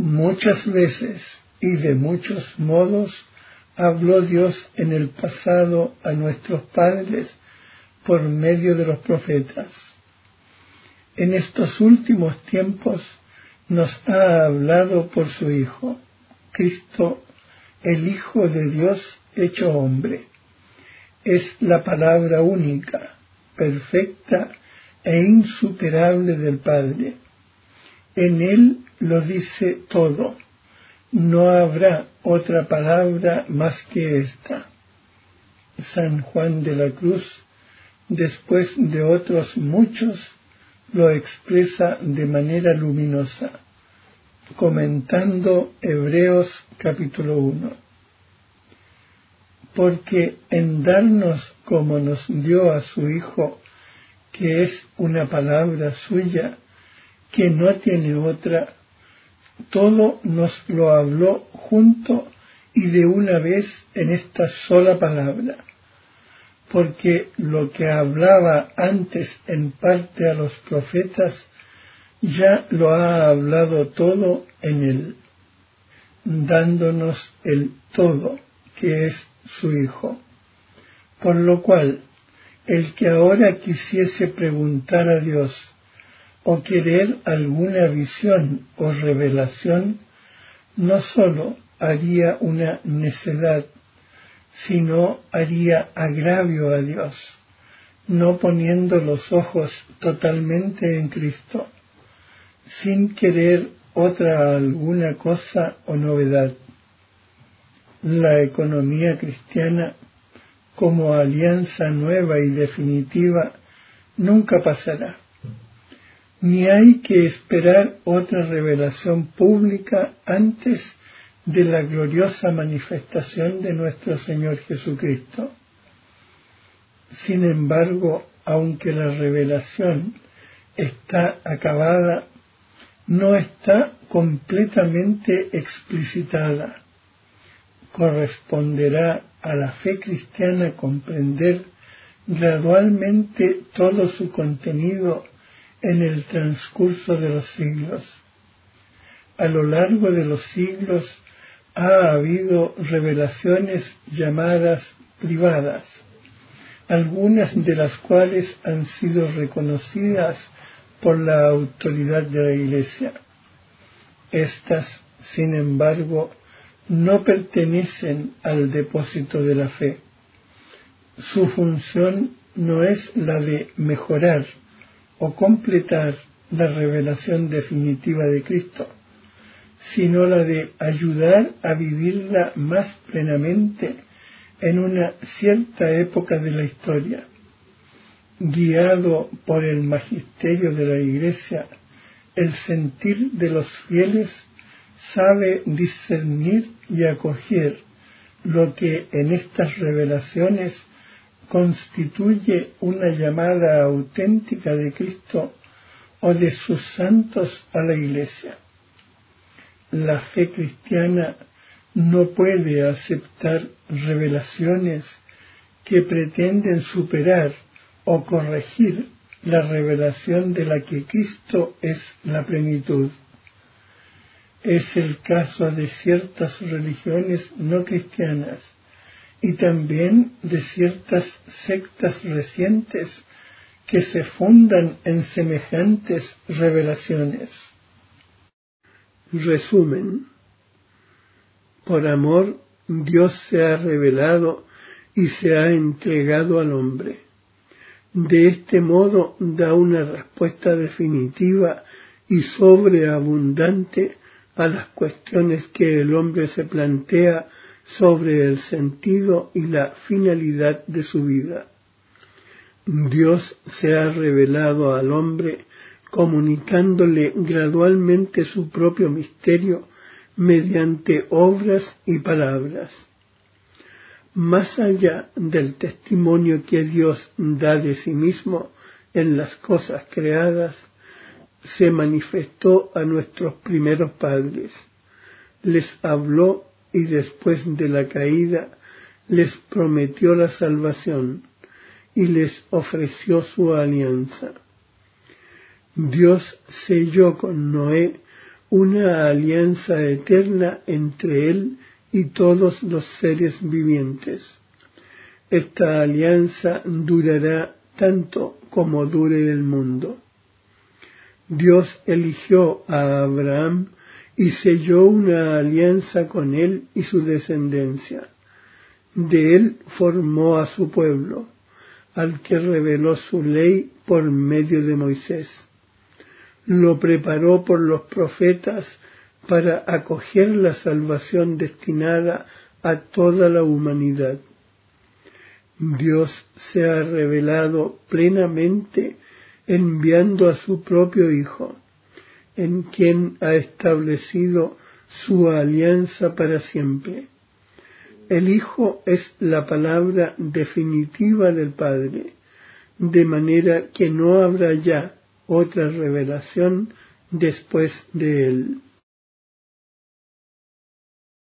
Muchas veces y de muchos modos habló Dios en el pasado a nuestros padres por medio de los profetas. En estos últimos tiempos nos ha hablado por su Hijo, Cristo, el Hijo de Dios hecho hombre. Es la palabra única, perfecta e insuperable del Padre. En Él lo dice todo. No habrá otra palabra más que esta. San Juan de la Cruz, después de otros muchos, lo expresa de manera luminosa, comentando Hebreos capítulo 1. Porque en darnos como nos dio a su Hijo, que es una palabra suya, que no tiene otra, todo nos lo habló junto y de una vez en esta sola palabra porque lo que hablaba antes en parte a los profetas, ya lo ha hablado todo en él, dándonos el todo, que es su Hijo. Por lo cual, el que ahora quisiese preguntar a Dios o querer alguna visión o revelación, no sólo haría una necedad sino haría agravio a Dios, no poniendo los ojos totalmente en Cristo, sin querer otra alguna cosa o novedad. La economía cristiana, como alianza nueva y definitiva, nunca pasará. Ni hay que esperar otra revelación pública antes de la gloriosa manifestación de nuestro Señor Jesucristo. Sin embargo, aunque la revelación está acabada, no está completamente explicitada. Corresponderá a la fe cristiana comprender gradualmente todo su contenido en el transcurso de los siglos. A lo largo de los siglos ha habido revelaciones llamadas privadas, algunas de las cuales han sido reconocidas por la autoridad de la Iglesia. Estas, sin embargo, no pertenecen al depósito de la fe. Su función no es la de mejorar o completar la revelación definitiva de Cristo, sino la de ayudar a vivirla más plenamente en una cierta época de la historia. Guiado por el magisterio de la Iglesia, el sentir de los fieles sabe discernir y acoger lo que en estas revelaciones constituye una llamada auténtica de Cristo o de sus santos a la Iglesia la fe cristiana no puede aceptar revelaciones que pretenden superar o corregir la revelación de la que Cristo es la plenitud. Es el caso de ciertas religiones no cristianas y también de ciertas sectas recientes que se fundan en semejantes revelaciones. Resumen. Por amor, Dios se ha revelado y se ha entregado al hombre. De este modo da una respuesta definitiva y sobreabundante a las cuestiones que el hombre se plantea sobre el sentido y la finalidad de su vida. Dios se ha revelado al hombre comunicándole gradualmente su propio misterio mediante obras y palabras. Más allá del testimonio que Dios da de sí mismo en las cosas creadas, se manifestó a nuestros primeros padres, les habló y después de la caída les prometió la salvación y les ofreció su alianza. Dios selló con Noé una alianza eterna entre Él y todos los seres vivientes. Esta alianza durará tanto como dure el mundo. Dios eligió a Abraham y selló una alianza con él y su descendencia. De él formó a su pueblo, al que reveló su ley por medio de Moisés. Lo preparó por los profetas para acoger la salvación destinada a toda la humanidad. Dios se ha revelado plenamente enviando a su propio Hijo, en quien ha establecido su alianza para siempre. El Hijo es la palabra definitiva del Padre, de manera que no habrá ya otra revelación después de él.